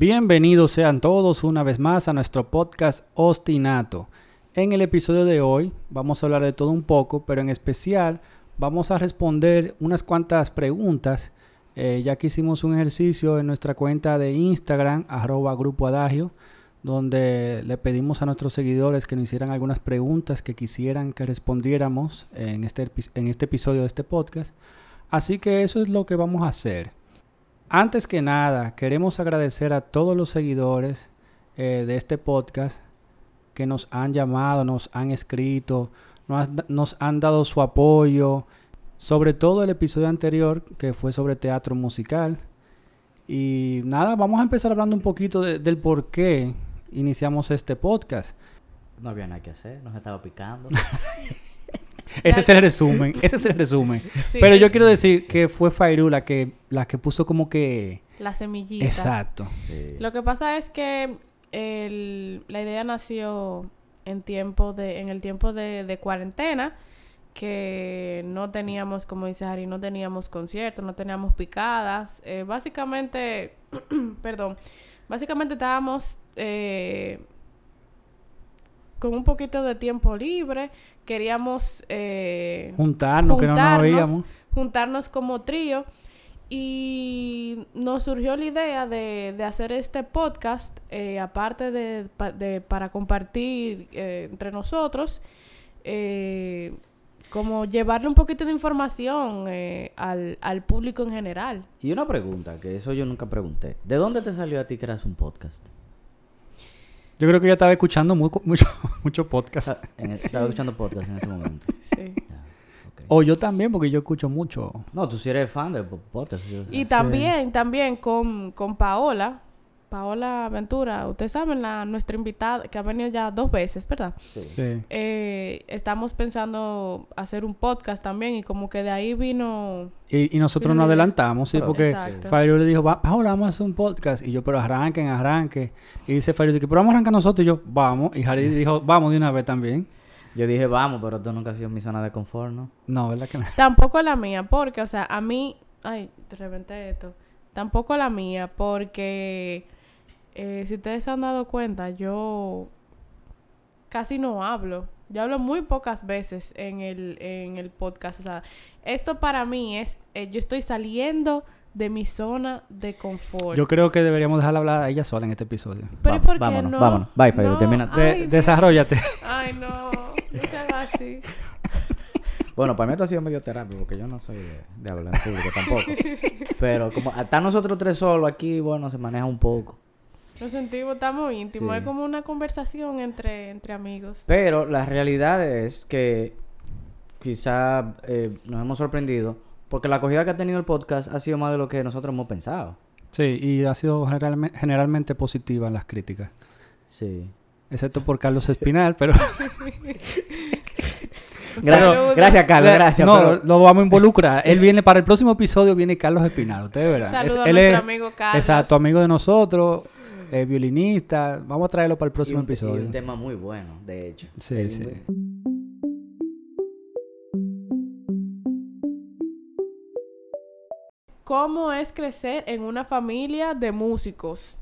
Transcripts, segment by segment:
Bienvenidos sean todos una vez más a nuestro podcast Ostinato. En el episodio de hoy vamos a hablar de todo un poco, pero en especial vamos a responder unas cuantas preguntas, eh, ya que hicimos un ejercicio en nuestra cuenta de Instagram, arroba grupo adagio, donde le pedimos a nuestros seguidores que nos hicieran algunas preguntas que quisieran que respondiéramos en este, en este episodio de este podcast. Así que eso es lo que vamos a hacer. Antes que nada, queremos agradecer a todos los seguidores eh, de este podcast que nos han llamado, nos han escrito, nos, han- nos han dado su apoyo, sobre todo el episodio anterior que fue sobre teatro musical. Y nada, vamos a empezar hablando un poquito de- del por qué iniciamos este podcast. No había nada que hacer, nos estaba picando. Ese es el resumen, ese es el resumen. Sí, Pero yo quiero decir que fue Fairu la que, la que puso como que... La semillita. Exacto. Sí. Lo que pasa es que el- la idea nació en tiempo de, en el tiempo de, de cuarentena, que no teníamos, como dice Harry, no teníamos conciertos, no teníamos picadas. Eh, básicamente, perdón, básicamente estábamos eh, con un poquito de tiempo libre. Queríamos eh, Juntarnos, que no nos Juntarnos. veíamos. juntarnos como trío y nos surgió la idea de, de hacer este podcast, eh, aparte de, pa- de- para compartir eh, entre nosotros, eh, como llevarle un poquito de información eh, al, al público en general. Y una pregunta, que eso yo nunca pregunté. ¿De dónde te salió a ti que eras un podcast? Yo creo que yo estaba escuchando mu- mucho, mucho podcast. Ah, estaba escuchando podcast en ese momento. Sí. O yo también, porque yo escucho mucho. No, tú sí eres fan de po- podcast. Y también, también con, con Paola, Paola Ventura, ustedes saben, la, nuestra invitada, que ha venido ya dos veces, ¿verdad? Sí. Sí. eh, estamos pensando hacer un podcast también y como que de ahí vino... Y, y nosotros nos adelantamos, sí, Pero- porque. Fabio le dijo, "Va- Paola, vamos a hacer un podcast. Y yo, pero arranquen, arranque. Y dice Fabio, pero vamos a arrancar nosotros. Y yo, vamos. Y Harry dijo, vamos de una vez también. Yo dije, vamos, pero esto nunca ha sido mi zona de confort, ¿no? No, ¿verdad que no? Tampoco la mía, porque, o sea, a mí... Ay, te reventé esto. Tampoco la mía, porque... eh, si ustedes se han dado cuenta, yo casi no hablo. Yo hablo muy pocas veces en el, en el podcast. O sea, esto para mí es... eh, yo estoy saliendo de mi zona de confort. Yo creo que deberíamos dejarla hablar a ella sola en este episodio. Pero ¿y Va- por qué vámonos, no? vámonos. Bye, Fabio, No, termina. De- ay, desarrollate. Ay, no. No se haga así. Bueno, para mí esto ha sido medio terapia, porque yo no soy de, de hablar en público tampoco. Pero como hasta nosotros tres solos aquí, bueno, se maneja un poco. Nos sentimos, estamos íntimos. Sí. Es como una conversación entre, entre amigos. Pero la realidad es que quizá eh, nos hemos sorprendido, porque la acogida que ha tenido el podcast ha sido más de lo que nosotros hemos pensado. Sí, y ha sido generalme- generalmente positiva en las críticas. Sí. Excepto por Carlos Espinal, pero... Gracias, Carlos, gracias. No, pero- lo, vamos a involucrar. Él viene para el próximo episodio, viene Carlos Espinal, ustedes verán. Saludos Es- a él nuestro es- amigo Carlos. Exacto, amigo de nosotros, eh, violinista. Vamos a traerlo para el y próximo un, te- y episodio. un tema muy bueno, de hecho. Sí, El- sí. ¿Cómo es crecer en una familia de músicos?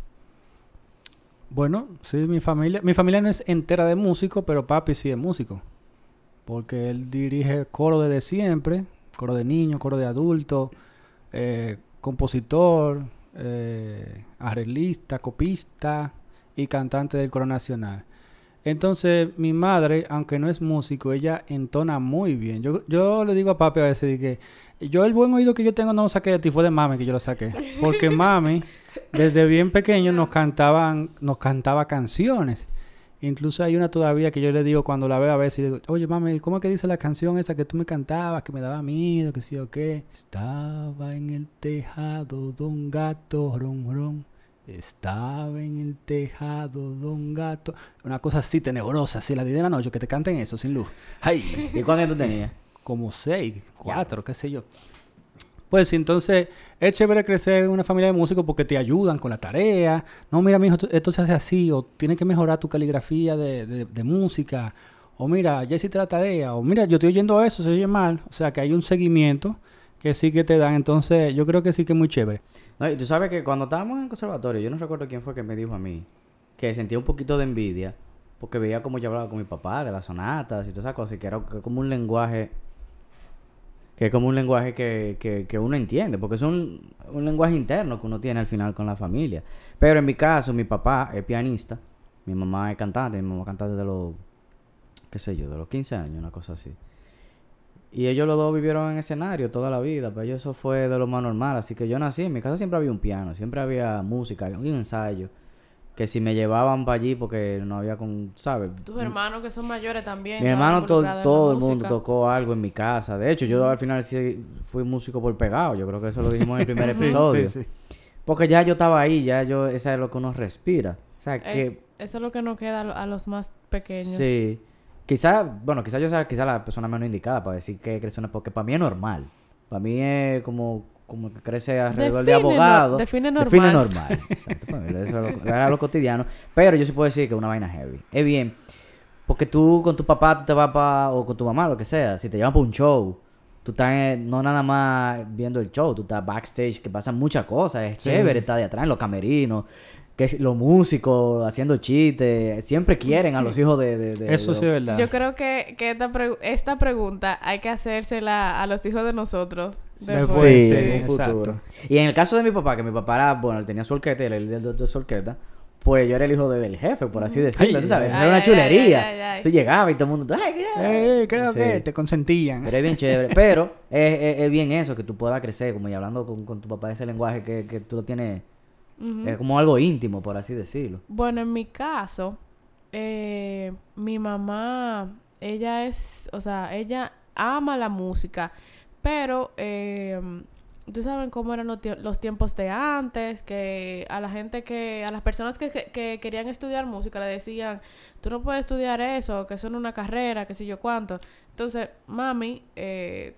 Bueno, sí, mi familia, mi familia no es entera de músicos, pero papi sí es músico. Porque él dirige coro desde siempre, coro de niños, coro de adultos, eh, compositor, eh, arreglista, copista y cantante del coro nacional. Entonces, mi madre, aunque no es músico, ella entona muy bien. Yo, yo le digo a papi a veces que yo el buen oído que yo tengo no lo saqué de ti, fue de mami que yo lo saqué. Porque mami, desde bien pequeño, nos cantaban, nos cantaba canciones. Incluso hay una todavía que yo le digo cuando la veo a veces, y digo, oye mami, ¿cómo es que dice la canción esa que tú me cantabas, que me daba miedo, que sí o qué? Estaba en el tejado de un gato, ron, ron. Estaba en el tejado don gato. Una cosa así tenebrosa, así la de la noche, que te canten eso sin luz. ¡Ay! ¿Y cuánto tú tenías? Como seis, cuatro, qué sé yo. Pues entonces es chévere crecer en una familia de músicos porque te ayudan con la tarea. No, mira, mijo, esto, se hace así. O tienes que mejorar tu caligrafía de, de- de música. O mira, ya hiciste la tarea. O mira, yo estoy oyendo eso, se oye mal. O sea, que hay un seguimiento que sí que te dan. Entonces, yo creo que sí que es muy chévere. No, y tú sabes que cuando estábamos en el conservatorio, yo no recuerdo quién fue que me dijo a mí que sentía un poquito de envidia porque veía como yo hablaba con mi papá de las sonatas y todas esas cosas y que era como un lenguaje que es como un lenguaje que, que, que uno entiende, porque es un, un lenguaje interno que uno tiene al final con la familia. Pero en mi caso, mi papá es pianista, mi mamá es cantante, mi mamá canta desde los, qué sé yo, de los 15 años, una cosa así. Y ellos los dos vivieron en escenario toda la vida, pero ellos eso fue de lo más normal. Así que yo nací, en mi casa siempre había un piano, siempre había música, un ensayo. Que si me llevaban para allí porque no había con, ¿sabes? Tus hermanos que son mayores también. Mi hermano, todo, todo el mundo tocó algo en mi casa. De hecho, yo al final sí fui músico por pegado. Yo creo que eso lo dijimos en el primer Sí, episodio. sí, sí. Porque ya yo estaba ahí, ya yo, esa es lo que uno respira. O sea, Es- que Eso es lo que nos queda a lo- a los más pequeños. Sí. Quizá, bueno, quizá yo sea quizá la persona menos indicada para decir que crece una... Porque para mí es normal. Para mí es como, como que crece alrededor de Define no- abogado. define Define normal. normal. Exacto. mí Eso es lo, era lo cotidiano. Pero yo sí puedo decir que es una vaina heavy. Es bien. Porque tú con tu papá, tú te vas para... O con tu mamá, lo que sea. Si te llevan para un show... Tú estás eh, no nada más viendo el show, tú estás backstage, que pasan muchas cosas, es Sí. chévere, está de atrás en los camerinos, que los músicos haciendo chistes, siempre quieren a los hijos de... de- de- Eso de- sí es verdad. Yo creo que, que esta, pre- esta pregunta hay que hacérsela a los hijos de nosotros. Después, después, sí, en un exacto. futuro. Y en el caso de mi papá, que mi papá era, bueno, él tenía su orquesta, él era el de su orquesta, pues yo era el hijo de- del jefe, por así decirlo, Ay, ¿tú sabes? ay, era una chulería. Tú llegabas y todo el mundo, ¡ay, qué! Eh, creo Sí. que te consentían. Pero es bien chévere. Pero es, es- es bien eso, que tú puedas crecer, como y hablando con, con tu papá ese lenguaje que, que tú lo tienes, Es como algo íntimo, por así decirlo. Bueno, en mi caso, eh, mi mamá, ella es, o sea, ella ama la música, pero eh, tú saben cómo eran los, tie- los tiempos de antes, que a la gente que, a las personas que, que- que querían estudiar música le decían, tú no puedes estudiar eso, que eso no es una carrera, que sé yo cuánto. Entonces, mami, eh,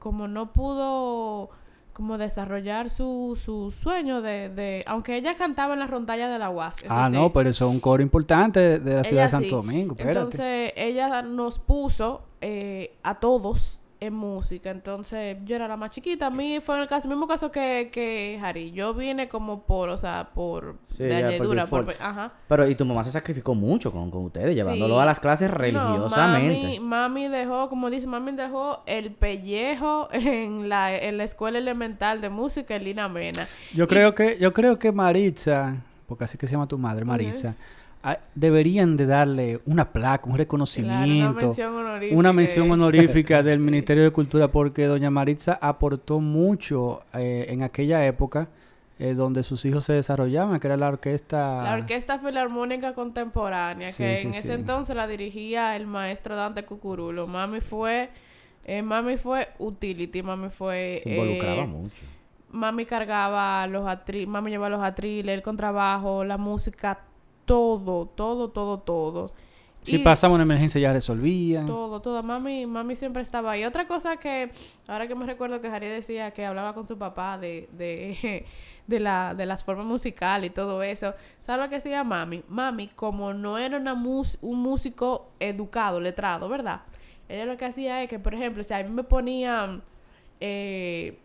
como no pudo como desarrollar su, su sueño de, de... Aunque ella cantaba en la rondalla de la UAS. eso Ah, sí. no, pero eso es un coro importante de, de la ciudad de Santo sí. Domingo. Espérate. Entonces, ella nos puso eh, a todos en música. Entonces, yo era la más chiquita. A mí fue en el caso, mismo caso que, que Harry. Yo vine como por, o sea, por Sí, de ya, por ajá. Pero, y tu mamá se sacrificó mucho con, con ustedes, llevándolo Sí. a las clases No, religiosamente. mami, mami dejó, como dice, mami dejó el pellejo en la, en la escuela elemental de música en Lina Mena. Yo creo que, yo creo que Maritza, porque así que se llama tu madre, Maritza, deberían de darle una placa, un Claro, reconocimiento, una mención honorífica. una mención honorífica del Ministerio de Cultura, porque doña Maritza aportó mucho eh, en aquella época eh, donde sus hijos se desarrollaban, que era la orquesta. La Orquesta Filarmónica Contemporánea, Sí, que sí, en sí. ese entonces la dirigía el maestro Dante Cucurulo. Mami fue, eh, mami fue utility, mami fue... Se involucraba eh, mucho. Mami cargaba los atriles, mami llevaba los atriles, el contrabajo, la música, todo, todo, todo, todo. Si Y pasaba una emergencia ya resolvían. Todo, todo. Mami, mami siempre estaba ahí. Otra cosa que, ahora que me recuerdo que Harry decía que hablaba con su papá de, de, de, la, de las formas musicales y todo eso. ¿Sabes lo que hacía mami? Mami, como no era una mus- un músico educado, letrado, ¿verdad? Ella lo que hacía es que, por ejemplo, si a mí me ponían eh,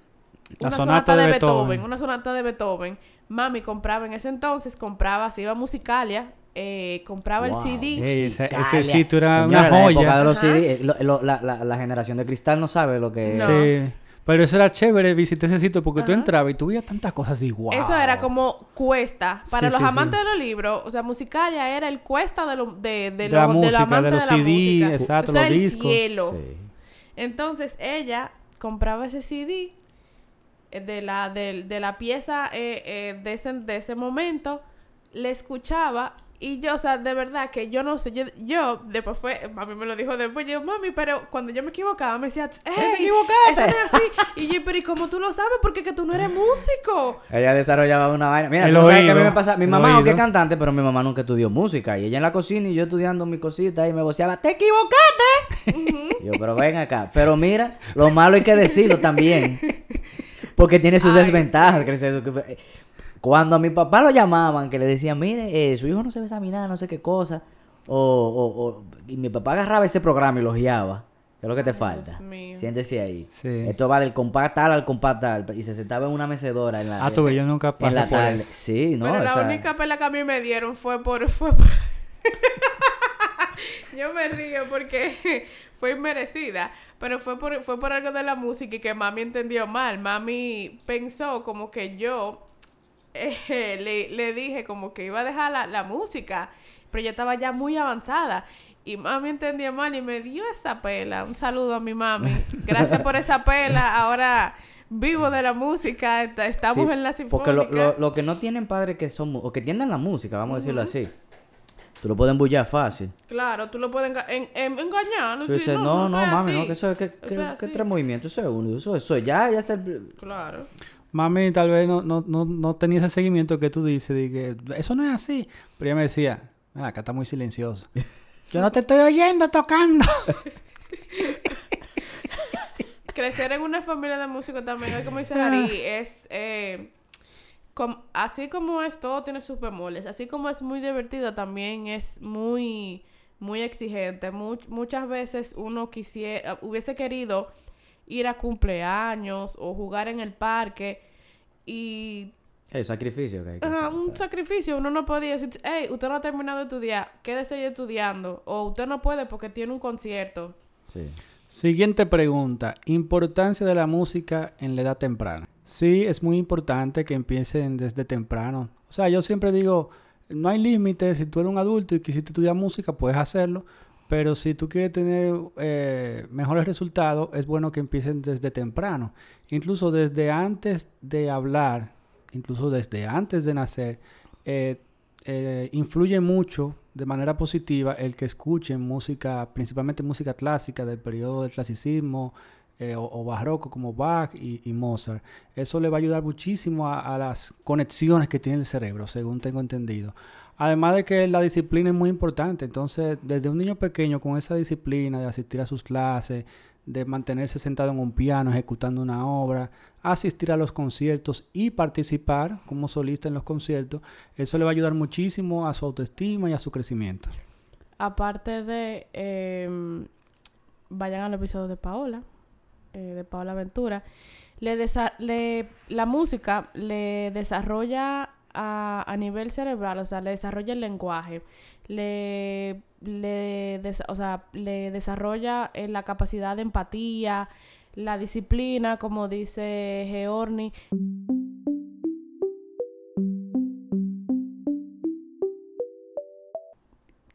una sonata de Beethoven. una sonata de Beethoven, mami compraba en ese entonces, compraba, se iba a Musicalia, eh, compraba Wow. el CD. Ey, ese, ese Musicalia. sitio era Señora, una la época de joya. los. CD, eh, lo- lo- la, la- la generación de cristal no sabe lo que es. No. Sí. Pero eso era chévere visitar ese sitio porque tú Ajá. entrabas y tú veías tantas cosas igual. Eso era como cuesta. Para Sí, los sí, amantes sí. de los libros, o sea, Musicalia era el cuesta de, lo, de, de, De lo- la de música, los amantes de los la CD, música. exacto, los el discos. cielo. Sí. Entonces ella compraba ese CD de la, de, de la pieza eh, eh, de, ese, de ese momento, le escuchaba Y yo, o sea, de verdad que yo no sé, yo, yo después fue, mami me lo dijo después, yo, mami, pero cuando yo me equivocaba, me decía, ¡Ey, ¡Te equivocaste! Eso no es así. Y yo, pero ¿y cómo tú lo sabes? Porque que tú no eres músico. Ella desarrollaba una vaina. Mira, El tú sabes que a mí me pasa. Mi mamá, aunque es cantante, pero mi mamá nunca estudió música. Y ella en la cocina y yo estudiando mi cosita y me voceaba, ¡te equivocaste! Yo, pero ven acá. Pero mira, lo malo hay que decirlo también. Porque tiene sus Ay, desventajas. se- que- Cuando a mi papá lo llamaban, que le decían, mire, eh, su hijo no se a examinar, no sé qué cosa. O, o- o- y mi papá agarraba ese programa y lo guiaba. ¿Qué es lo que te Ay, falta? Dios mío. Siéntese ahí. Sí. Esto va del compás tal al compás tal. Y se sentaba en una mecedora en la, Ah, tú ves, yo nunca en pasé la por tarde. eso. Sí, no, pero la esa- única pela que a mí me dieron fue por... Fue por... yo me río porque fue inmerecida, pero fue por, fue por algo de la música y que mami entendió mal. Mami pensó como que yo eh, le, le dije como que iba a dejar la, la música, pero yo estaba ya muy avanzada. Y mami entendió mal y me dio esa pela. Un saludo a mi mami. Gracias por esa pela. Ahora vivo de la música. est- Estamos Sí, en la Porque sinfónica. lo, lo, lo que no tienen padres que son... O que tienden la música, vamos a decirlo así. Tú lo puedes embullar fácil. Claro, tú lo puedes enga- en- en- engañar. Tú sí, dices, no, no, mami, no, así. que eso es que, que, es que tres movimientos, eso es uno, eso, eso ya, ya es el... Claro. Mami tal vez no, no, no, no tenía ese seguimiento que tú dices, de que eso no es así. Pero ella me decía, "Mira, acá está muy silencioso. Yo no te estoy oyendo tocando. Crecer en una familia de músicos también, es como dice Ah. Harry, es... eh, com- así como es, todo tiene sus bemoles. Así como es muy divertido, también es muy, muy exigente. Much- muchas veces uno quisiera, hubiese querido ir a cumpleaños o jugar en el parque y El sacrificio que hay que Ajá, hacer, un ¿sabes? sacrificio. Uno no podía decir, hey, usted no ha terminado de estudiar, quédese ahí estudiando. O usted no puede porque tiene un concierto. Sí. Siguiente pregunta. Importancia de la música en la edad temprana. Sí, es muy importante que empiecen desde temprano. O sea, yo siempre digo, no hay límites. Si tú eres un adulto y quisiste estudiar música, puedes hacerlo. Pero si tú quieres tener eh, mejores resultados, es bueno que empiecen desde temprano. Incluso desde antes de hablar, incluso desde antes de nacer, eh, eh, influye mucho de manera positiva el que escuchen música, principalmente música clásica del periodo del clasicismo eh, o, o barroco como Bach y, Mozart. Eso le va a ayudar muchísimo a, a las conexiones que tiene el cerebro, según tengo entendido. Además de que la disciplina es muy importante, entonces desde un niño pequeño con esa disciplina de asistir a sus clases, de mantenerse sentado en un piano ejecutando una obra, asistir a los conciertos y participar como solista en los conciertos, eso le va a ayudar muchísimo a su autoestima y a su crecimiento. Aparte de, eh, vayan al episodio de Paola, eh, de Paola Ventura. Le desa- le, la música le desarrolla a, a nivel cerebral, o sea, le desarrolla el lenguaje, le, le, o sea, le desarrolla eh, la capacidad de empatía, la disciplina, como dice Georni.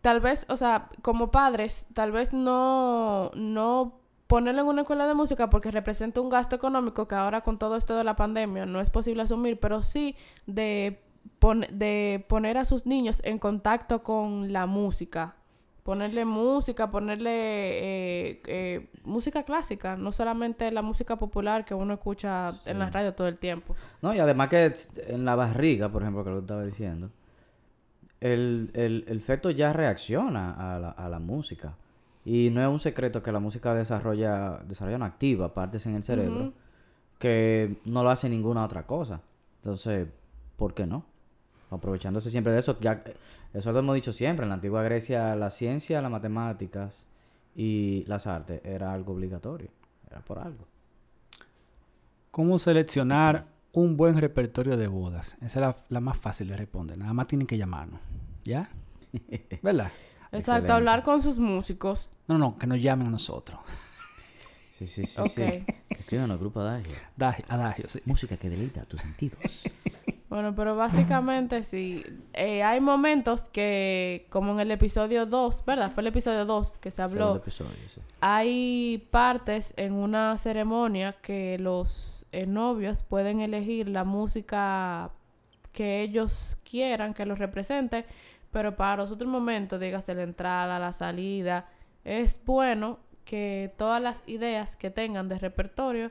Tal vez, o sea, como padres, tal vez no, no ponerlo en una escuela de música porque representa un gasto económico que ahora con todo esto de la pandemia no es posible asumir, pero sí de, pon- de poner a sus niños en contacto con la música. Ponerle música, ponerle eh, eh, música clásica, no solamente la música popular que uno escucha en la radio todo el tiempo. No, y además que en la barriga, por ejemplo, que lo estaba diciendo, el, el, el feto ya reacciona a la, a la música. Y no es un secreto que la música desarrolla, desarrolla una activa partes en el cerebro que no lo hace ninguna otra cosa. Entonces, ¿por qué no? Aprovechándose siempre de eso, ya eso lo hemos dicho siempre, en la antigua Grecia la ciencia, las matemáticas y las artes era algo obligatorio, era por algo. ¿Cómo seleccionar un buen repertorio de bodas? Esa es la, la más fácil de responder. Nada más tienen que llamarnos. ¿Ya? ¿Verdad? Exacto, Excelente. hablar con sus músicos. No, no, que nos llamen a nosotros. Sí, sí, sí, Ok. sí. Escríbanos, grupo Adagio. Adagio, adagio, sí. Música que deleita tus sentidos. Bueno, pero básicamente sí. Eh, hay momentos que, como en el episodio 2, ¿verdad? Fue el episodio 2 que se Segundo habló. episodio, sí. Hay partes en una ceremonia que los eh, novios pueden elegir la música que ellos quieran que los represente, Pero para los otros momentos, dígase la entrada, la salida, es bueno que todas las ideas que tengan de repertorio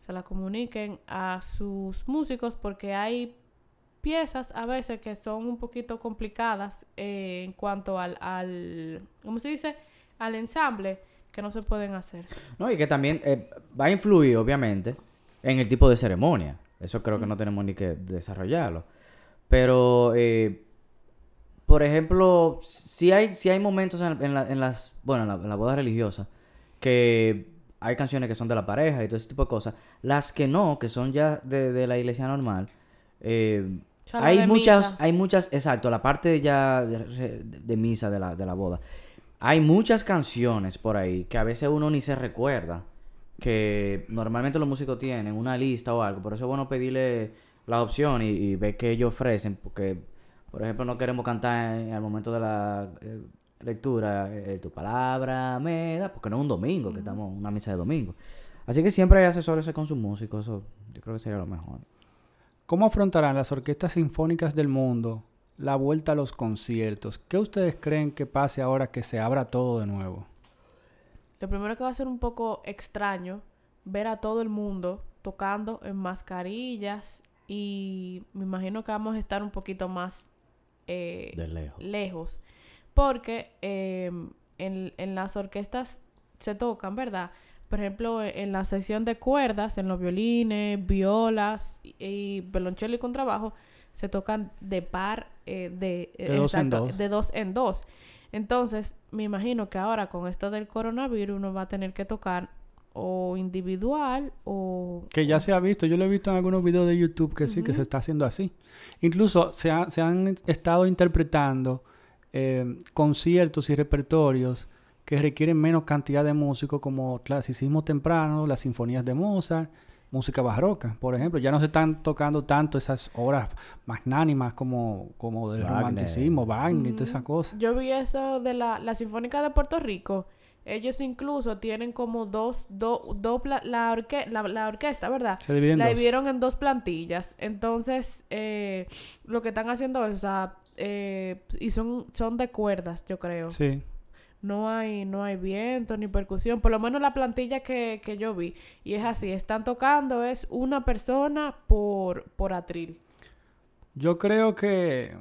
se las comuniquen a sus músicos porque hay piezas a veces que son un poquito complicadas eh, en cuanto al, al, ¿cómo se dice? Al ensamble que no se pueden hacer. No, y que también eh, va a influir, obviamente, en el tipo de ceremonia. Eso creo que no tenemos ni que desarrollarlo. Pero, eh, por ejemplo, si hay, si hay momentos en, la, en las, bueno, en la, boda religiosa, que hay canciones que son de la pareja y todo ese tipo de cosas. Las que no, que son ya de, de la iglesia normal, eh, hay muchas, hay muchas, exacto, la parte ya de, de, misa de la, de la boda. Hay muchas canciones por ahí que a veces uno ni se recuerda que normalmente los músicos tienen una lista o algo, por eso es bueno pedirle la opción y, ver qué ellos ofrecen, porque, por ejemplo, no queremos cantar en, al momento de la eh, lectura eh, tu palabra me da, porque no es un domingo, que estamos en una misa de domingo. Así que siempre hay asesores con sus músicos, eso yo creo que sería lo mejor. ¿Cómo afrontarán las orquestas sinfónicas del mundo la vuelta a los conciertos? ¿Qué ustedes creen que pase ahora que se abra todo de nuevo? Lo primero que va a ser un poco extraño ver a todo el mundo tocando en mascarillas y me imagino que vamos a estar un poquito más eh, lejos. Porque em, en, en las orquestas se tocan, ¿verdad? por ejemplo, en la sesión de cuerdas, en los violines, violas y, violonchelo y contrabajo, se tocan de par, eh, de, de, dos en dos. de dos en dos. Entonces, me imagino que ahora con esto del coronavirus uno va a tener que tocar o individual o... Que ya se ha visto, yo lo he visto en algunos videos de YouTube que sí, que se está haciendo así. Incluso se, se han estado interpretando eh, conciertos y repertorios que requieren menos cantidad de músicos como clasicismo temprano, las sinfonías de Mozart, música barroca, por ejemplo. Ya no se están tocando tanto esas obras magnánimas como, como del romanticismo, Wagner y todas esas cosas. Yo vi eso de la, la Sinfónica de Puerto Rico. Ellos incluso tienen como dos, dos, la, orque, la, orquesta, ¿verdad? Se dividen la dividieron en dos plantillas. Entonces, eh, lo que están haciendo es, o sea, eh, y son, son de cuerdas, yo creo. Sí no hay, no hay viento ni percusión, por lo menos la plantilla que, que yo vi. Y es así, están tocando, es una persona por, por atril. Yo creo que,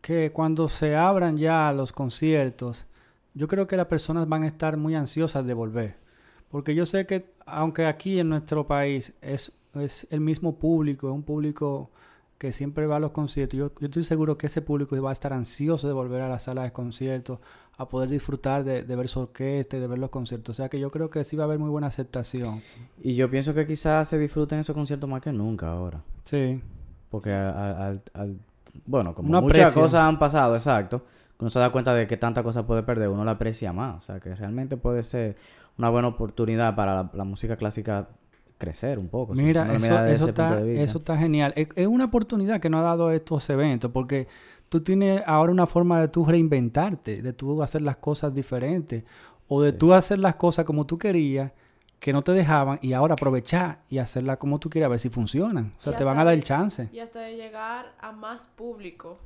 que cuando se abran ya los conciertos, yo creo que las personas van a estar muy ansiosas de volver. Porque yo sé que, aunque aquí en nuestro país es, es el mismo público, es un público que siempre va a los conciertos, yo, yo, estoy seguro que ese público va a estar ansioso de volver a la sala de conciertos, a poder disfrutar de, ver su orquesta y de ver los conciertos. O sea que yo creo que sí va a haber muy buena aceptación. Y yo pienso que quizás se disfruten esos conciertos más que nunca ahora. Sí. Porque al, bueno, como muchas cosas han pasado, exacto, uno se da cuenta de que tanta cosa puede perder, uno la aprecia más. O sea que realmente puede ser una buena oportunidad para la música clásica crecer un poco. Mira, eso, está, genial. Es, una oportunidad que nos ha dado estos eventos porque tú tienes ahora una forma de tú reinventarte, de tú hacer las cosas diferentes o de tú hacer las cosas como tú querías que no te dejaban y ahora aprovechar y hacerlas como tú quieras a ver si funcionan. O sea, te van a dar el chance. Y hasta de llegar a más público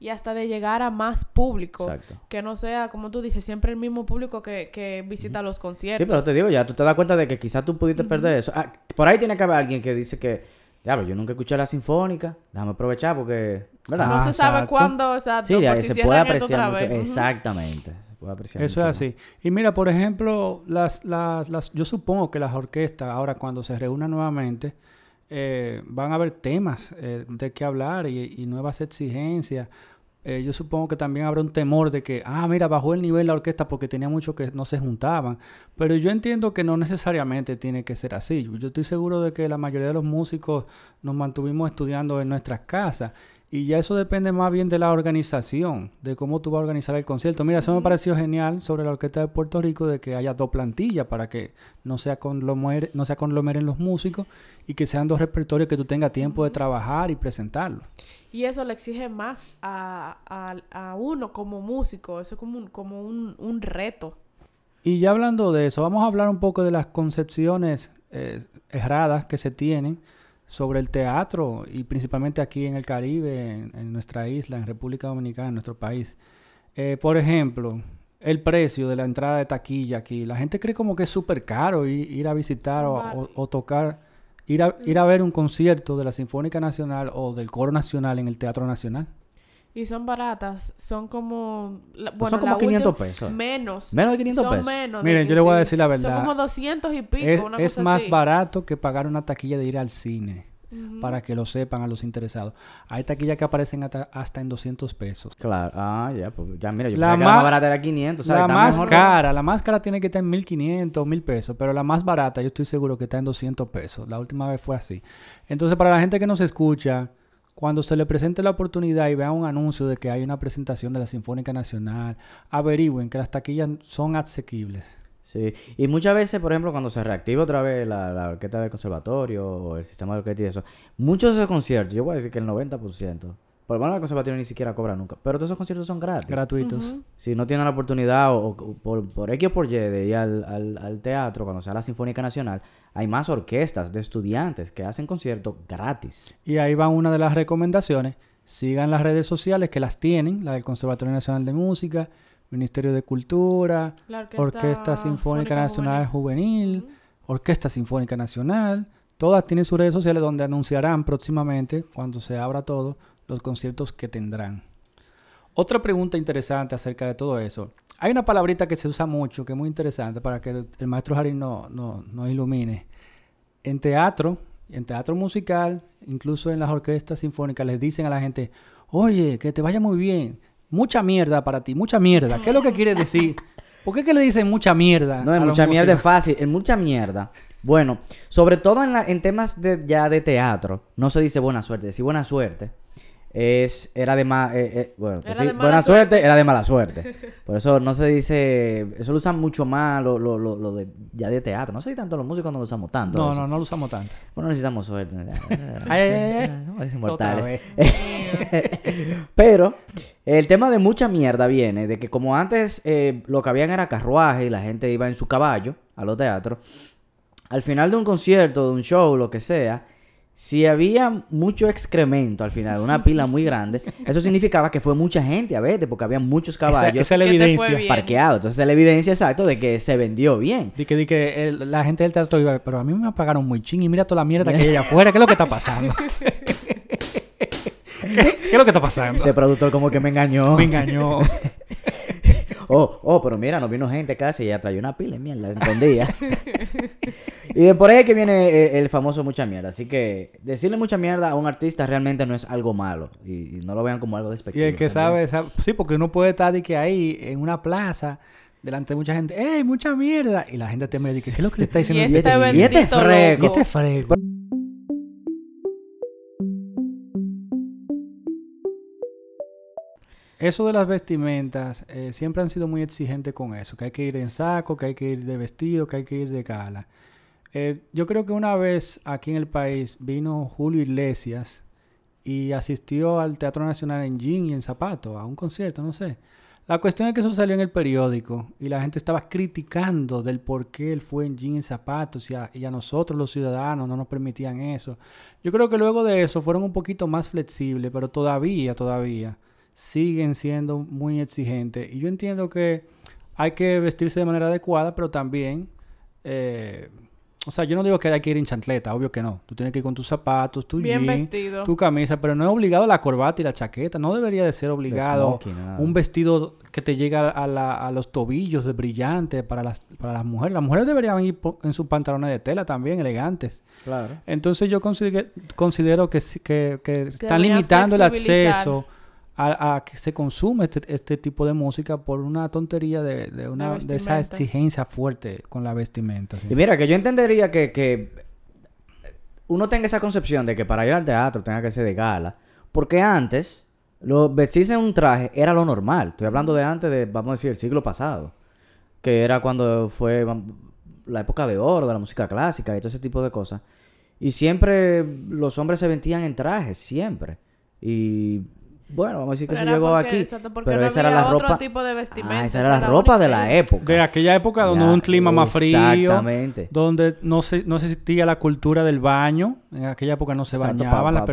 y hasta de llegar a más público. Exacto. Que no sea, como tú dices, siempre el mismo público que, que visita los conciertos. Sí, pero te digo ya, tú te das cuenta de que quizás tú pudiste perder eso. Ah, por ahí tiene que haber alguien que dice que, ya, pero yo nunca escuché la sinfónica, déjame aprovechar porque, ¿verdad? no se sabe cuándo, o sea, sí, ya, se puede apreciar mucho. Exactamente. Se puede apreciar eso es así. Y mira, por ejemplo, las, las, las, yo supongo que las orquestas, ahora cuando se reúnan nuevamente, eh, van a haber temas eh, de qué hablar y, y nuevas exigencias eh, yo supongo que también habrá un temor de que, ah, mira, bajó el nivel la orquesta porque tenía muchos que no se juntaban. Pero yo entiendo que no necesariamente tiene que ser así. Yo estoy seguro de que la mayoría de los músicos nos mantuvimos estudiando en nuestras casas y ya eso depende más bien de la organización, de cómo tú vas a organizar el concierto. Mira, eso me pareció genial sobre la Orquesta de Puerto Rico, de que haya dos plantillas para que no se, conglomeren, no se conglomeren los músicos y que sean dos repertorios que tú tengas tiempo de trabajar y presentarlo. Y eso le exige más a, a, uno como músico, eso es como un, como un, un, reto. Y ya hablando de eso, vamos a hablar un poco de las concepciones eh, erradas que se tienen sobre el teatro y principalmente aquí en el Caribe, en, en nuestra isla, en República Dominicana, en nuestro país. Eh, por ejemplo, el precio de la entrada de taquilla aquí. La gente cree como que es súper caro ir, ir a visitar o, o- o tocar, ir a, ir a ver un concierto de la Sinfónica Nacional o del Coro Nacional en el Teatro Nacional. Y son baratas, son como... la- bueno, son como la 500 última- pesos. Menos. Menos de 500 son pesos. menos. Miren, yo le voy a decir la verdad. Son como 200 y pico, Es, una es cosa más así. barato que pagar una taquilla de ir al cine, para que lo sepan a los interesados. Hay taquillas que aparecen hasta, hasta en 200 pesos. Claro. Ah, ya, pues ya, mira, yo La pensaba que la más- más barata era 500, ¿sabes? La Está más mejor que- cara, la más cara tiene que estar en 1500, 1000 pesos, pero la más barata yo estoy seguro que está en 200 pesos. La última vez fue así. Entonces, para la gente que nos escucha, cuando se le presente la oportunidad y vea un anuncio de que hay una presentación de la Sinfónica Nacional, averigüen que las taquillas son asequibles. Sí, y muchas veces, por ejemplo, cuando se reactiva otra vez la, la orquesta del conservatorio o el sistema de orquesta y eso, muchos de esos conciertos, yo voy a decir que el 90%, por lo menos el conservatorio ni siquiera cobra nunca, pero todos esos conciertos son gratis. Gratuitos. Si no tienen la oportunidad o, o por, por X o por Y de ir al, al- al teatro cuando sea la Sinfónica Nacional, hay más orquestas de estudiantes que hacen conciertos gratis. Y ahí va una de las recomendaciones. Sigan las redes sociales que las tienen, la del Conservatorio Nacional de Música, Ministerio de Cultura, La Orquesta, Orquesta Sinfónica Nacional Juvenil. Orquesta Sinfónica Nacional. Todas tienen sus redes sociales donde anunciarán próximamente, cuando se abra todo, los conciertos que tendrán. Otra pregunta interesante acerca de todo eso. Hay una palabrita que se usa mucho, que es muy interesante para que el, maestro Jari nos no, nos ilumine. En teatro, en teatro musical, incluso en las orquestas sinfónicas, les dicen a la gente, oye, que te vaya muy bien. Mucha mierda para ti, mucha mierda. ¿Qué es lo que quiere decir? ¿Por qué que le dicen mucha mierda? No, los mucha mierda es fácil, es mucha mierda. Bueno, sobre todo en, la- en temas de, ya de teatro, no se dice buena suerte. Decir buena suerte es, era de más, bueno, Era decir de mala buena suerte. suerte. era de mala suerte. Por eso no se dice, eso lo usan mucho más lo, lo, lo, lo de, ya de teatro. No sé si tanto los músicos no lo usamos tanto. No, eso. no, no lo usamos tanto. Bueno, necesitamos suerte. Ay, ay, ay, ay. Somos Otra inmortales. vez. Pero el tema de mucha mierda viene de que como antes eh, lo que habían era carruaje y la gente iba en su caballo a los teatros, al final de un concierto, de un show, lo que sea, si había mucho excremento al final, una pila muy grande, eso significaba que fue mucha gente a verte porque había muchos caballos esa la evidencia. parqueados. Entonces es la evidencia exacta de que se vendió bien. Di que, di que el- la gente del teatro iba, pero a mí me pagaron muy ching y mira toda la mierda que hay allá afuera. ¿Qué es lo que está pasando? ¿Qué, qué es lo que está pasando? Ese productor como que me engañó. Me engañó. Oh, oh, pero mira, nos vino gente casi y ella traía una pila de mierda escondida. y de por ahí es que viene el, el famoso mucha mierda. Así que decirle mucha mierda a un artista realmente no es algo malo. Y, y no lo vean como algo Y despectivo. el que sabe, sabe- sí, porque uno puede estar de que ahí en una plaza delante de mucha gente, ¡Ey, mucha mierda! Y la gente te mira y dice, ¿qué es lo que le está diciendo? Y el este y este freco. Y este. Eso de las vestimentas, eh, siempre han sido muy exigentes con eso, que hay que ir en saco, que hay que ir de vestido, que hay que ir de gala. Eh, yo creo que una vez aquí en el país vino Julio Iglesias y asistió al Teatro Nacional en jean y en zapato, a un concierto, no sé. La cuestión es que eso salió en el periódico y la gente estaba criticando del por qué él fue en jean y zapatos y a, y a nosotros los ciudadanos no nos permitían eso. Yo creo que luego de eso fueron un poquito más flexibles, pero todavía, todavía siguen siendo muy exigentes. Y yo entiendo que hay que vestirse de manera adecuada, pero también, eh, o sea, yo no digo que hay que ir en chancleta, obvio que no. Tú tienes que ir con tus zapatos, tu Bien jean, vestido. tu camisa, pero no es obligado la corbata y la chaqueta. No debería de ser obligado smoking, un vestido que te llega a, la- a los tobillos de brillante para las, para las mujeres. Las mujeres deberían ir en sus pantalones de tela también, elegantes. Claro. Entonces yo considero que, sí- que, que están limitando el acceso a, a que se consume este, este tipo de música por una tontería de, de una, de esa exigencia fuerte con la vestimenta. sí. Y mira, que yo entendería que, que uno tenga esa concepción de que para ir al teatro tenga que ser de gala. Porque antes, lo, vestirse en un traje era lo normal. Estoy hablando de antes de, vamos a decir, el siglo pasado. Que era cuando fue la época de oro de la música clásica y todo ese tipo de cosas. Y siempre los hombres se vestían en trajes, siempre. Y Bueno, vamos a decir que Pero eso llegó porque- aquí. exacto, porque Pero no esa era la otro ropa. tipo de vestimenta, Ah, esa esa era la la ropa única de la época. De aquella época donde Ya, hubo un clima más frío, Exactamente. donde no se, no existía la cultura del baño, en aquella época no se Exacto, bañaban pa- las pa.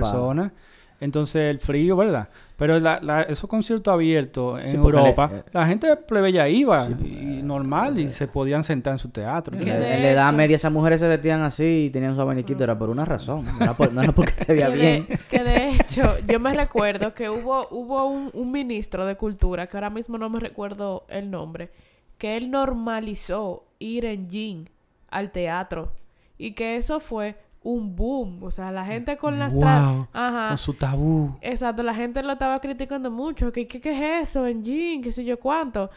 Entonces el frío, ¿verdad? Pero la, la- esos conciertos abiertos en Sí, Europa, le- eh, la gente plebeya iba, Sí, y normal, y se podían sentar en su teatro. En la, edad media esas mujeres se vestían así y tenían su abaniquito, era por una razón. No era, por- no era porque se veía que bien. De, que de hecho, yo me recuerdo que hubo, hubo un, un ministro de cultura, que ahora mismo no me recuerdo el nombre, que él normalizó ir en jean al teatro. Y que eso fue un boom. O sea, la gente con las... Wow, Ajá. con su tabú. Exacto, la gente lo estaba criticando mucho. ¿Qué, qué, qué es eso en jean? ¿Qué sé yo cuánto?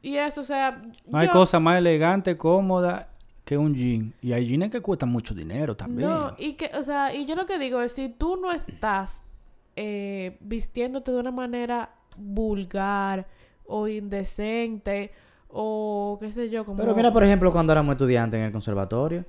Y eso, o sea... No hay yo- cosa más elegante, cómoda que un jean. Y hay jeans que cuestan mucho dinero también. No, y que, o sea, y yo lo que digo es, si tú no estás eh, vistiéndote de una manera vulgar o indecente o qué sé yo, como... Pero mira, por ejemplo, cuando éramos estudiantes en el conservatorio.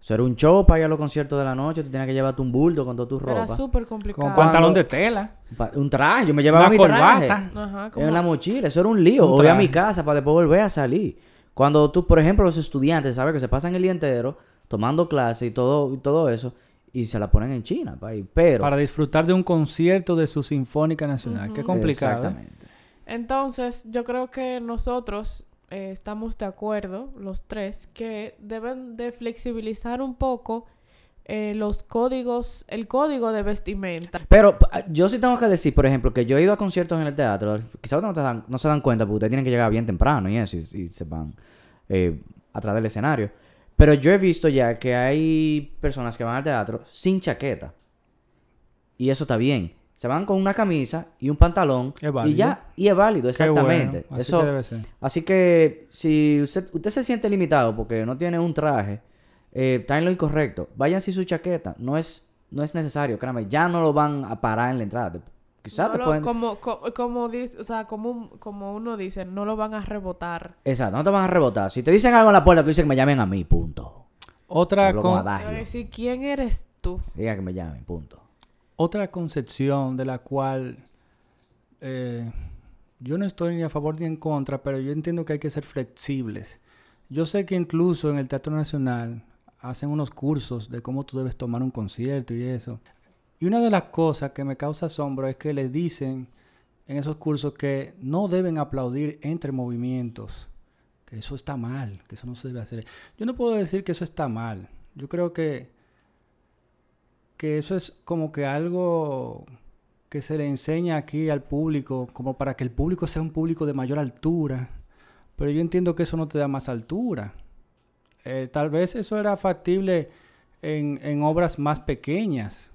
Eso era un show para ir a los conciertos de la noche. Tú tenías que llevarte un bulto con toda tu Era ropa. súper Con complicado. pantalón de tela. Un traje. Yo me llevaba Una mi traje. corbata. Ajá, como... En la mochila. Eso era un lío. Un o a mi traje. casa para después volver a salir. Cuando tú, por ejemplo, los estudiantes, ¿sabes? Que se pasan el día entero tomando clases y todo, y todo eso. Y se la ponen en China, país. Pero... Para disfrutar de un concierto de su Sinfónica Nacional. Qué complicado. ¿eh? Exactamente. Entonces, yo creo que nosotros eh, estamos de acuerdo, los tres, que deben de flexibilizar un poco eh, los códigos, el código de vestimenta. Pero yo sí tengo que decir, por ejemplo, que yo he ido a conciertos en el teatro. Quizás no, te dan- no se dan cuenta porque ustedes tienen que llegar bien temprano y eso, y, se van eh, atrás del escenario. Pero yo he visto ya que hay personas que van al teatro sin chaqueta. Y eso está bien. Se van con una camisa y un pantalón. Es y ya, y es válido, Qué exactamente. bueno, así eso, que debe ser. Así que si usted, usted se siente limitado porque no tiene un traje, eh, está en lo incorrecto. Vayan sin su chaqueta. No es, no es necesario, créame. Ya no lo van a parar en la entrada. Quizás No te lo- pueden... como, co- como, dice, o sea, como, un- como uno dice, no lo van a rebotar. Exacto, no te van a rebotar. Si te dicen algo en la puerta, tú dices que me llamen a mí, punto. Otra, Hablo con ¿quién eres tú? Diga que me llamen, punto. Otra concepción de la cual eh, yo no estoy ni a favor ni en contra, pero yo entiendo que hay que ser flexibles. Yo sé que incluso en el Teatro Nacional hacen unos cursos de cómo tú debes tomar un concierto y eso. Y una de las cosas que me causa asombro es que les dicen en esos cursos que no deben aplaudir entre movimientos, que eso está mal, que eso no se debe hacer. Yo no puedo decir que eso está mal. Yo creo que que eso es como que algo que se le enseña aquí al público, como para que el público sea un público de mayor altura. Pero yo entiendo que eso no te da más altura. Eh, tal vez eso era factible en, en obras más pequeñas.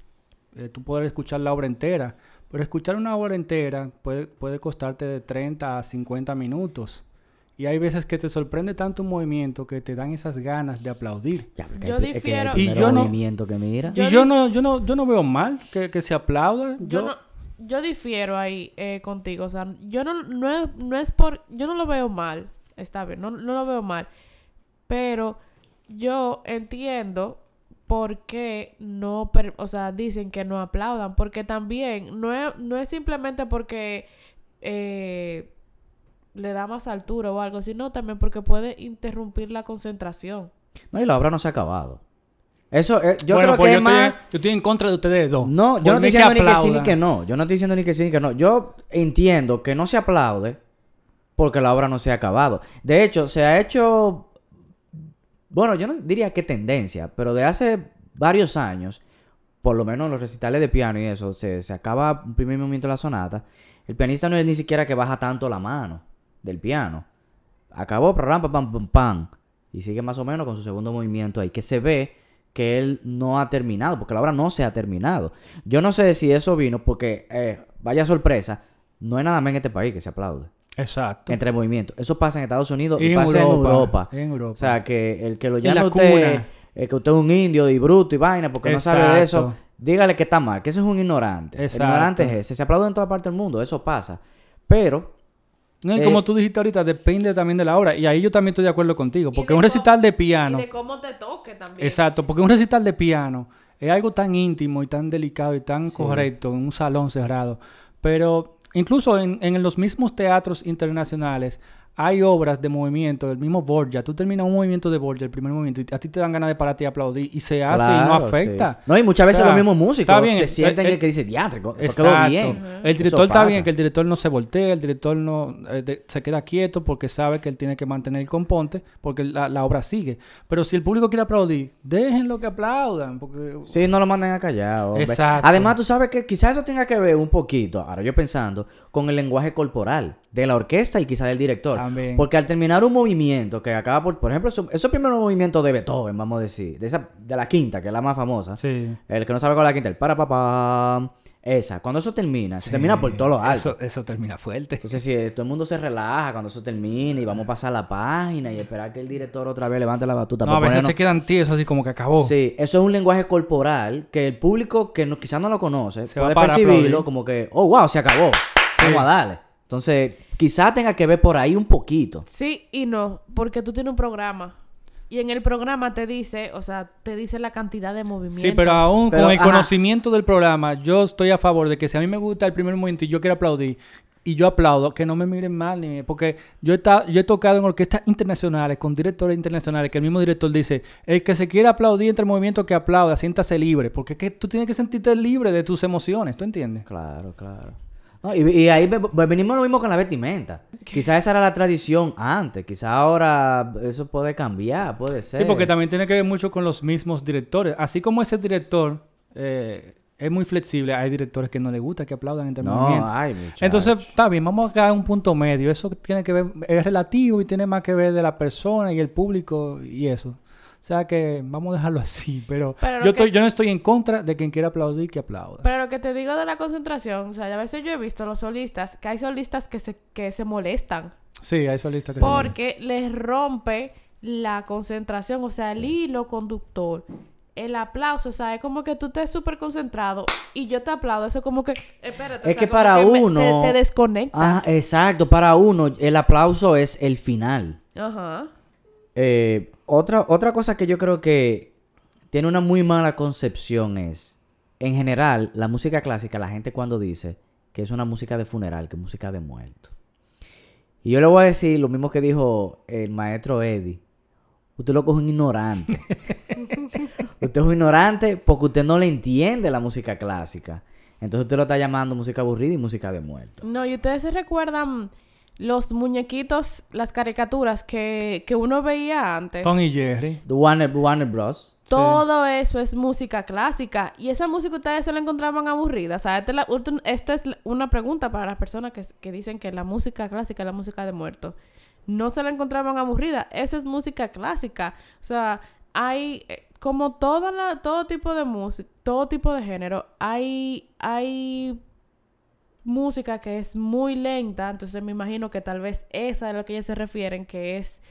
Eh, tú poder escuchar la obra entera. Pero escuchar una obra entera puede, puede costarte de 30 a 50 minutos. Y hay veces que te sorprende tanto un movimiento que te dan esas ganas de aplaudir. Ya, Yo hay- es que difiero- el Y yo no- movimiento que mira. Yo y yo no, yo no, yo no veo mal que, que se aplauda. Yo, Yo, no, yo difiero ahí eh, contigo. O sea, yo no, no, es, no es por... Yo no lo veo mal. Está bien, no, no lo veo mal. Pero yo entiendo por qué no... per- o sea, dicen que no aplaudan. Porque también no es, no es simplemente porque... eh, le da más altura o algo, sino también porque puede interrumpir la concentración. No, y la obra no se ha acabado. Eso, eh, yo Bueno, creo pues que yo es más... Estoy, yo estoy en contra de ustedes dos. No, yo no estoy diciendo ni que sí ni que no. Yo no estoy diciendo ni que sí ni que no. Yo entiendo que no se aplaude porque la obra no se ha acabado. De hecho, se ha hecho. Bueno, yo no diría que tendencia, pero de hace varios años, por lo menos los recitales de piano y eso, se, se acaba un primer momento de la sonata. El pianista no es ni siquiera que baja tanto la mano del piano. Acabó, pam, pam, pam, pam, pam. Y sigue más o menos con su segundo movimiento ahí, que se ve que él no ha terminado, porque la obra no se ha terminado. Yo no sé si eso vino porque, eh, vaya sorpresa, no hay nada más en este país que se aplaude Exacto. entre movimientos. Eso pasa en Estados Unidos y, pasa en Europa, Europa. en Europa. O sea, que el que lo llama usted, eh, que usted es un indio y bruto y vaina porque no sabe de eso, dígale que está mal, que ese es un ignorante. Exacto. El ignorante es ese. Se aplaude en toda parte del mundo, eso pasa. Pero No, y eh, como tú dijiste ahorita, depende también de la obra. Y ahí yo también estoy de acuerdo contigo. Porque un recital de piano. Y de cómo te toque también. Exacto, porque un recital de piano es algo tan íntimo y tan delicado y tan correcto en un salón cerrado. Pero incluso en, en los mismos teatros internacionales hay obras de movimiento, del mismo Borgia. Tú terminas un movimiento de Borgia, el primer movimiento, y a ti te dan ganas de pararte y aplaudir. Y se hace y no afecta. sí. No, y muchas veces O sea, los mismos músicos está bien, se el- sienten el- que, que dicen, esto quedó bien. El Eso director está pasa. bien, que el director no se voltea, el director no eh, de- se queda quieto porque sabe que él tiene que mantener el componte porque la, la obra sigue. Pero si el público quiere aplaudir, déjenlo que aplaudan. Porque Sí, no lo manden a callar. hombre. Exacto. Además, tú sabes que quizás eso tenga que ver un poquito, ahora yo pensando, con el lenguaje corporal de la orquesta y quizás del director. También. Porque al terminar un movimiento que acaba por, por ejemplo, eso- esos primeros movimientos de Beethoven, vamos a decir, de, esa, de la quinta, que es la más famosa. Sí. El que no sabe cuál es la quinta, el para papá. Esa, cuando eso termina, se Sí, termina por todos los altos. Eso, eso termina fuerte. Entonces, si todo el mundo se relaja cuando eso termine y vamos a pasar la página y esperar que el director otra vez levante la batuta. No, a para veces ponernos- se quedan tiesos así como que acabó. Sí, eso es un lenguaje corporal que el público que no, quizás no lo conoce Se va puede percibirlo como que, oh, wow, se acabó. Vamos a darle. Entonces, quizás tenga que ver por ahí un poquito. Sí y no, porque tú tienes un programa. Y en el programa te dice, o sea, te dice la cantidad de movimientos. Sí, pero aún Pero, con el ajá. conocimiento del programa, yo estoy a favor de que si a mí me gusta el primer momento y yo quiero aplaudir, y yo aplaudo, que no me miren mal, ni porque yo he, ta- yo he tocado en orquestas internacionales, con directores internacionales, que el mismo director dice, el que se quiera aplaudir entre movimientos que aplauda, siéntase libre, porque es que tú tienes que sentirte libre de tus emociones, ¿tú entiendes? Claro, claro. No, y, y ahí ve- ve- venimos lo mismo con la vestimenta. Quizás esa era la tradición antes. Quizás ahora eso puede cambiar, puede ser. Sí, porque también tiene que ver mucho con los mismos directores. Así como ese director eh, es muy flexible, hay directores que no les gusta que aplaudan entre No, movimientos. ay. Entonces, está bien, vamos a quedar un punto medio. Eso tiene que ver, es relativo y tiene más que ver de la persona y el público y eso. O sea que vamos a dejarlo así, pero, yo, estoy, que- yo no estoy en contra de quien quiera aplaudir que aplauda. Pero lo que te digo de la concentración, o sea, a veces yo he visto los solistas, que hay solistas que se, que se molestan sí, hay solistas que porque les rompe la concentración, o sea, el hilo conductor. El aplauso, o sea, es como que tú estés súper concentrado y yo te aplaudo. Eso como que, espérate. o Es sea, que para me- uno- te, te desconecta. Ah, exacto. Para uno, el aplauso es el final. Ajá. Eh, otra, otra cosa que yo creo que tiene una muy mala concepción es, en general, la música clásica, la gente cuando dice que es una música de funeral, que es música de muerto. Y yo le voy a decir lo mismo que dijo el maestro Eddie. Usted lo coge un ignorante. usted es un ignorante porque usted no le entiende la música clásica. Entonces usted lo está llamando música aburrida y música de muerto. No, y ustedes se recuerdan los muñequitos, las caricaturas que, que uno veía antes. Tom y Jerry. The Warner, Warner Bros. Todo eso es música clásica. Y esa música ustedes se la encontraban aburrida. O sea, esta es, la- esta es una pregunta para las personas que, que dicen que la música clásica es la música de muerto. No se la encontraban aburrida. Esa es música clásica. O sea, hay eh, como toda la, todo tipo de música, todo tipo de género. Hay, hay música que es muy lenta. Entonces me imagino que tal vez esa es a lo que ellos se refieren, que es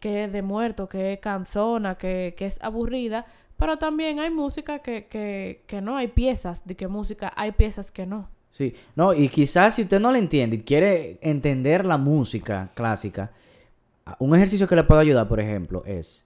que es de muerto, que es cansona, que, que es aburrida, pero también hay música que, que, que no, hay piezas de que música, hay piezas que no. Sí, no, y quizás si usted no le entiende y quiere entender la música clásica, un ejercicio que le puede ayudar, por ejemplo, es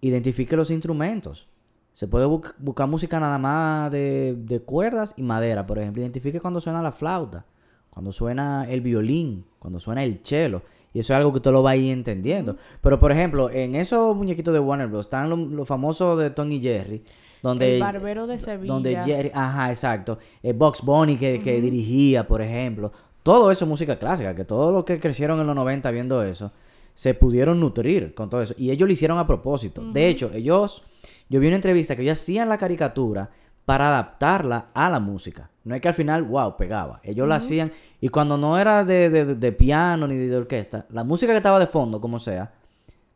identifique los instrumentos. Se puede bu- buscar música nada más de, de cuerdas y madera, por ejemplo. Identifique cuando suena la flauta, cuando suena el violín, cuando suena el cello. Y eso es algo que usted lo va a ir entendiendo. Pero, por ejemplo, en esos muñequitos de Warner Bros. están los los famosos de Tony y Jerry. Donde, el barbero de Sevilla. donde Jerry, ajá, exacto. Eh, Box Bunny que, que dirigía, por ejemplo. Todo eso es música clásica, que todos los que crecieron en los 90 viendo eso, se pudieron nutrir con todo eso. Y ellos lo hicieron a propósito. De hecho, ellos, yo vi una entrevista que ellos hacían la caricatura para adaptarla a la música. No es que al final, wow, pegaba. Ellos la hacían, y cuando no era de, de- de piano ni de orquesta, la música que estaba de fondo, como sea,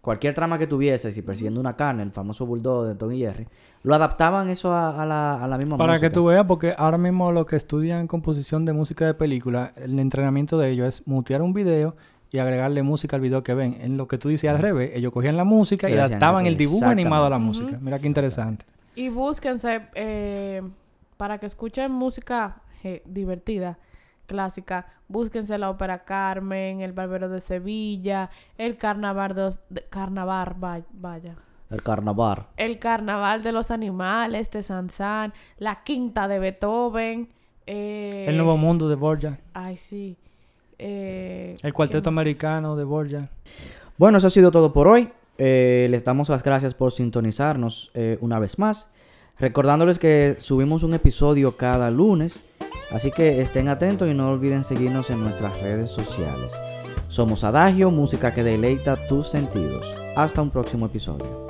cualquier trama que tuviese, si persiguiendo una carne, el famoso bulldog de Tony Jerry, lo adaptaban eso a, a la, a la misma Para música. que tú veas, porque ahora mismo los que estudian composición de música de película, el entrenamiento de ellos es mutear un video y agregarle música al video que ven. En lo que tú dices al revés, ellos cogían la música y adaptaban el- dibujo animado a la música. Mira qué interesante. Y búsquense eh, para que escuchen música eh, divertida, clásica. Búsquense la ópera Carmen, el Barbero de Sevilla, el Carnaval de, de- Carnaval, va- vaya. El carnaval. El Carnaval de los Animales de Sansán, la Quinta de Beethoven. Eh, El Nuevo Mundo de Borja. Ay, sí. Eh, El ¿qué Cuarteto? Americano de Borja. Bueno, eso ha sido todo por hoy. Eh, les damos las gracias por sintonizarnos eh, una vez más. Recordándoles que subimos un episodio cada lunes. Así que estén atentos y no olviden seguirnos en nuestras redes sociales. Somos Adagio, música que deleita tus sentidos. Hasta un próximo episodio.